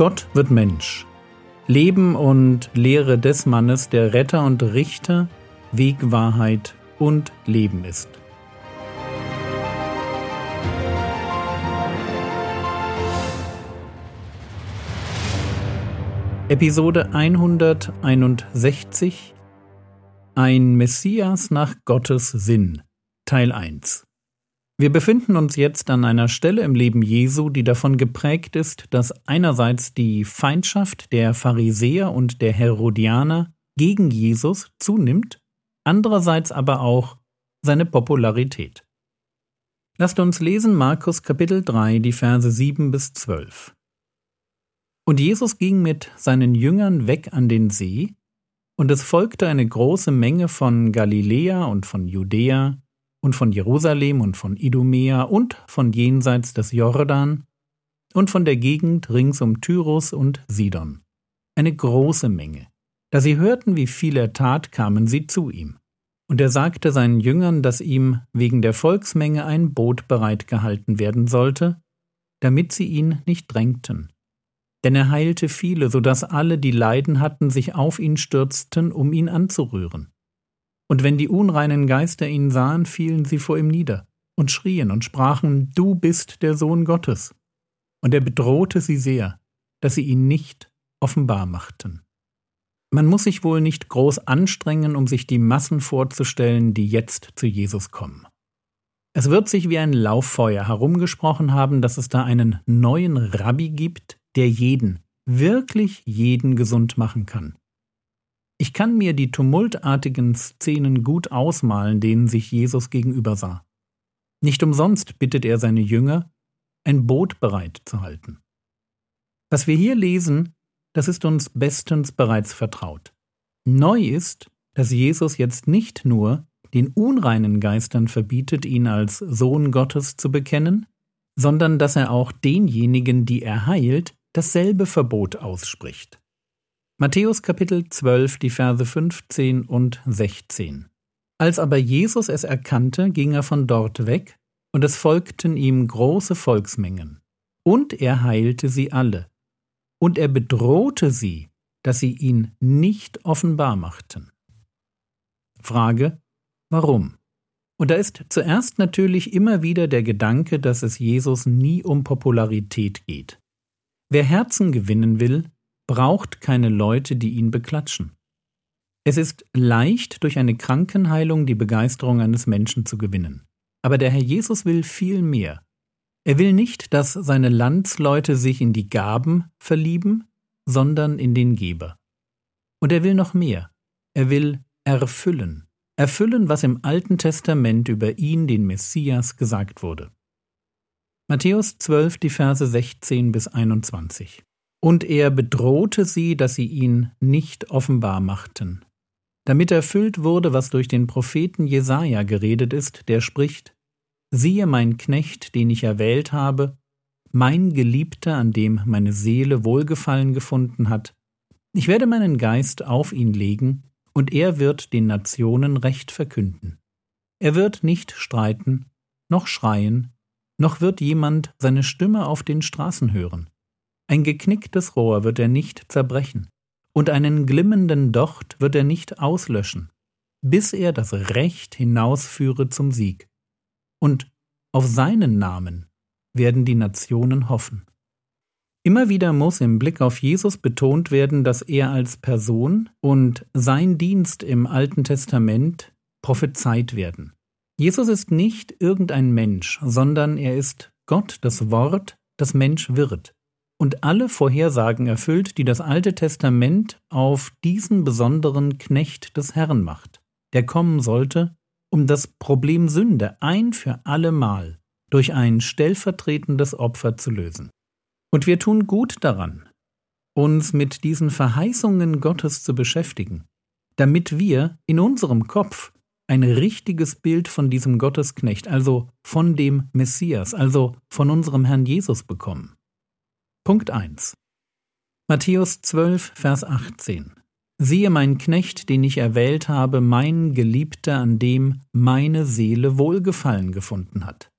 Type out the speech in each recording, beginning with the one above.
Gott wird Mensch. Leben und Lehre des Mannes, der Retter und Richter, Weg, Wahrheit und Leben ist. Episode 161 Ein Messias nach Gottes Sinn Teil 1 Wir befinden uns jetzt an einer Stelle im Leben Jesu, die davon geprägt ist, dass einerseits die Feindschaft der Pharisäer und der Herodianer gegen Jesus zunimmt, andererseits aber auch seine Popularität. Lasst uns lesen Markus Kapitel 3, die Verse 7 bis 12. Und Jesus ging mit seinen Jüngern weg an den See, und es folgte eine große Menge von Galiläa und von Judäa und von Jerusalem und von Idumea und von jenseits des Jordan und von der Gegend rings um Tyrus und Sidon. Eine große Menge. Da sie hörten, wie viel er tat, kamen sie zu ihm. Und er sagte seinen Jüngern, dass ihm wegen der Volksmenge ein Boot bereitgehalten werden sollte, damit sie ihn nicht drängten denn er heilte viele, so dass alle, die Leiden hatten, sich auf ihn stürzten, um ihn anzurühren. Und wenn die unreinen Geister ihn sahen, fielen sie vor ihm nieder und schrien und sprachen, Du bist der Sohn Gottes. Und er bedrohte sie sehr, dass sie ihn nicht offenbar machten. Man muss sich wohl nicht groß anstrengen, um sich die Massen vorzustellen, die jetzt zu Jesus kommen. Es wird sich wie ein Lauffeuer herumgesprochen haben, dass es da einen neuen Rabbi gibt, der jeden, wirklich jeden gesund machen kann. Ich kann mir die tumultartigen Szenen gut ausmalen, denen sich Jesus gegenüber sah. Nicht umsonst bittet er seine Jünger, ein Boot bereit zu halten. Was wir hier lesen, das ist uns bestens bereits vertraut. Neu ist, dass Jesus jetzt nicht nur den unreinen Geistern verbietet, ihn als Sohn Gottes zu bekennen, sondern dass er auch denjenigen, die er heilt, dasselbe Verbot ausspricht. Matthäus Kapitel 12, die Verse 15 und 16. Als aber Jesus es erkannte, ging er von dort weg, und es folgten ihm große Volksmengen. Und er heilte sie alle. Und er bedrohte sie, dass sie ihn nicht offenbar machten. Frage, warum? Und da ist zuerst natürlich immer wieder der Gedanke, dass es Jesus nie um Popularität geht. Wer Herzen gewinnen will, braucht keine Leute, die ihn beklatschen. Es ist leicht, durch eine Krankenheilung die Begeisterung eines Menschen zu gewinnen. Aber der Herr Jesus will viel mehr. Er will nicht, dass seine Landsleute sich in die Gaben verlieben, sondern in den Geber. Und er will noch mehr. Er will erfüllen. Erfüllen, was im Alten Testament über ihn, den Messias, gesagt wurde. Matthäus 12, die Verse 16 bis 21. Und er bedrohte sie, dass sie ihn nicht offenbar machten, damit erfüllt wurde, was durch den Propheten Jesaja geredet ist, der spricht: Siehe mein Knecht, den ich erwählt habe, mein Geliebter, an dem meine Seele Wohlgefallen gefunden hat. Ich werde meinen Geist auf ihn legen, und er wird den Nationen Recht verkünden. Er wird nicht streiten, noch schreien, noch wird jemand seine Stimme auf den Straßen hören. Ein geknicktes Rohr wird er nicht zerbrechen, und einen glimmenden Docht wird er nicht auslöschen, bis er das Recht hinausführe zum Sieg. Und auf seinen Namen werden die Nationen hoffen. Immer wieder muss im Blick auf Jesus betont werden, dass er als Person und sein Dienst im Alten Testament prophezeit werden. Jesus ist nicht irgendein Mensch, sondern er ist Gott, das Wort, das Mensch wird. Und alle Vorhersagen erfüllt, die das Alte Testament auf diesen besonderen Knecht des Herrn macht, der kommen sollte, um das Problem Sünde ein für allemal durch ein stellvertretendes Opfer zu lösen. Und wir tun gut daran, uns mit diesen Verheißungen Gottes zu beschäftigen, damit wir in unserem Kopf ein richtiges Bild von diesem Gottesknecht, also von dem Messias, also von unserem Herrn Jesus bekommen. Punkt 1. Matthäus 12, Vers 18. Siehe mein Knecht, den ich erwählt habe, mein Geliebter, an dem meine Seele Wohlgefallen gefunden hat.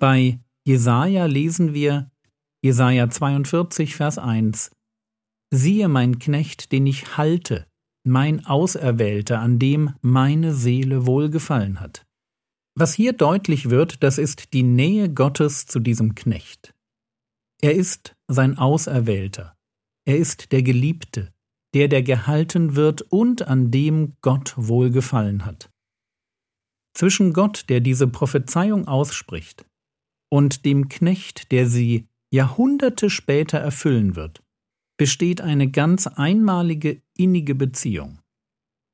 Bei Jesaja lesen wir, Jesaja 42, Vers 1 Siehe mein Knecht, den ich halte, mein Auserwählter, an dem meine Seele wohlgefallen hat. Was hier deutlich wird, das ist die Nähe Gottes zu diesem Knecht. Er ist sein Auserwählter. Er ist der Geliebte, der, der gehalten wird und an dem Gott wohlgefallen hat. Zwischen Gott, der diese Prophezeiung ausspricht, und dem Knecht, der sie Jahrhunderte später erfüllen wird, besteht eine ganz einmalige, innige Beziehung.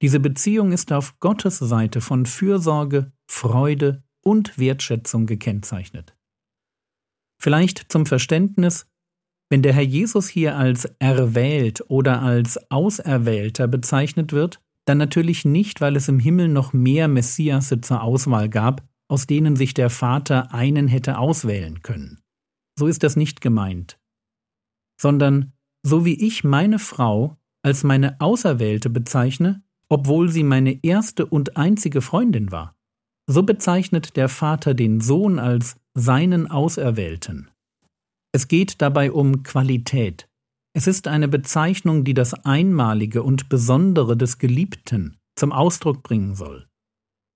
Diese Beziehung ist auf Gottes Seite von Fürsorge, Freude und Wertschätzung gekennzeichnet. Vielleicht zum Verständnis, wenn der Herr Jesus hier als erwählt oder als Auserwählter bezeichnet wird, dann natürlich nicht, weil es im Himmel noch mehr Messiasse zur Auswahl gab, aus denen sich der Vater einen hätte auswählen können. So ist das nicht gemeint. Sondern so wie ich meine Frau als meine Auserwählte bezeichne, obwohl sie meine erste und einzige Freundin war, so bezeichnet der Vater den Sohn als seinen Auserwählten. Es geht dabei um Qualität. Es ist eine Bezeichnung, die das Einmalige und Besondere des Geliebten zum Ausdruck bringen soll.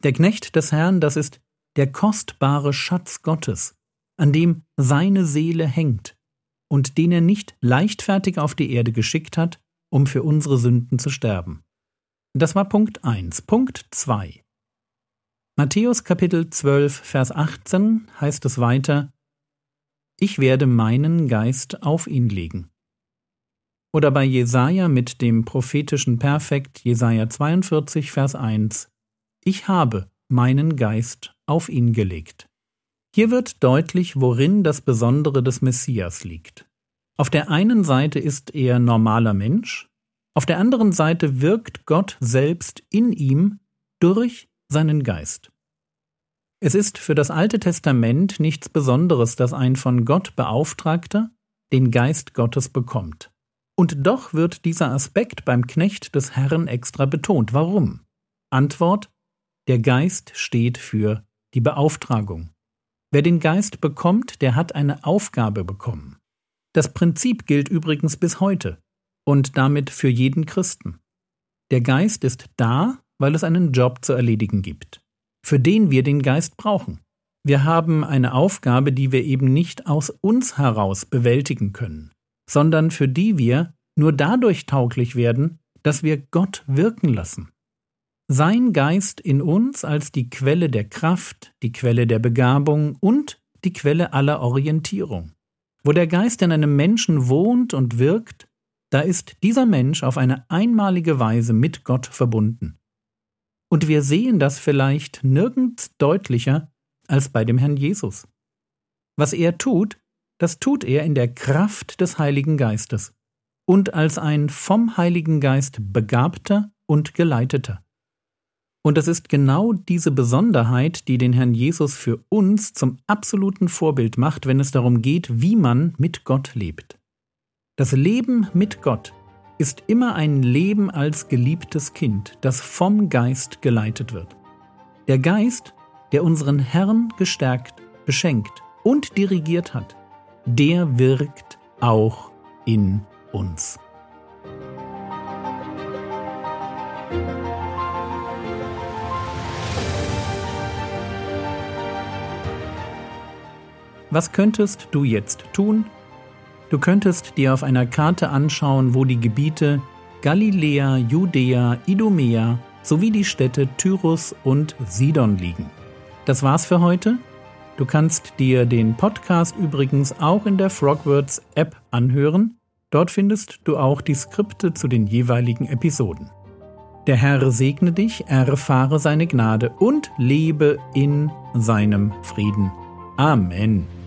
Der Knecht des Herrn, das ist der kostbare Schatz Gottes, an dem seine Seele hängt und den er nicht leichtfertig auf die Erde geschickt hat, um für unsere Sünden zu sterben. Das war Punkt 1. Punkt 2. Matthäus Kapitel 12, Vers 18 heißt es weiter, Ich werde meinen Geist auf ihn legen. Oder bei Jesaja mit dem prophetischen Perfekt Jesaja 42, Vers 1, Ich habe meinen Geist auf ihn gelegt. Hier wird deutlich, worin das Besondere des Messias liegt. Auf der einen Seite ist er normaler Mensch, auf der anderen Seite wirkt Gott selbst in ihm durch seinen Geist. Es ist für das Alte Testament nichts Besonderes, dass ein von Gott Beauftragter den Geist Gottes bekommt. Und doch wird dieser Aspekt beim Knecht des Herrn extra betont. Warum? Antwort Der Geist steht für die Beauftragung. Wer den Geist bekommt, der hat eine Aufgabe bekommen. Das Prinzip gilt übrigens bis heute und damit für jeden Christen. Der Geist ist da, weil es einen Job zu erledigen gibt, für den wir den Geist brauchen. Wir haben eine Aufgabe, die wir eben nicht aus uns heraus bewältigen können, sondern für die wir nur dadurch tauglich werden, dass wir Gott wirken lassen. Sein Geist in uns als die Quelle der Kraft, die Quelle der Begabung und die Quelle aller Orientierung. Wo der Geist in einem Menschen wohnt und wirkt, da ist dieser Mensch auf eine einmalige Weise mit Gott verbunden. Und wir sehen das vielleicht nirgends deutlicher als bei dem Herrn Jesus. Was er tut, das tut er in der Kraft des Heiligen Geistes und als ein vom Heiligen Geist begabter und geleiteter. Und es ist genau diese Besonderheit, die den Herrn Jesus für uns zum absoluten Vorbild macht, wenn es darum geht, wie man mit Gott lebt. Das Leben mit Gott ist immer ein Leben als geliebtes Kind, das vom Geist geleitet wird. Der Geist, der unseren Herrn gestärkt, beschenkt und dirigiert hat, der wirkt auch in uns. Was könntest du jetzt tun? Du könntest dir auf einer Karte anschauen, wo die Gebiete Galiläa, Judäa, Idumea sowie die Städte Tyrus und Sidon liegen. Das war's für heute. Du kannst dir den Podcast übrigens auch in der Frogwords App anhören. Dort findest du auch die Skripte zu den jeweiligen Episoden. Der Herr segne dich, erfahre seine Gnade und lebe in seinem Frieden. Amen.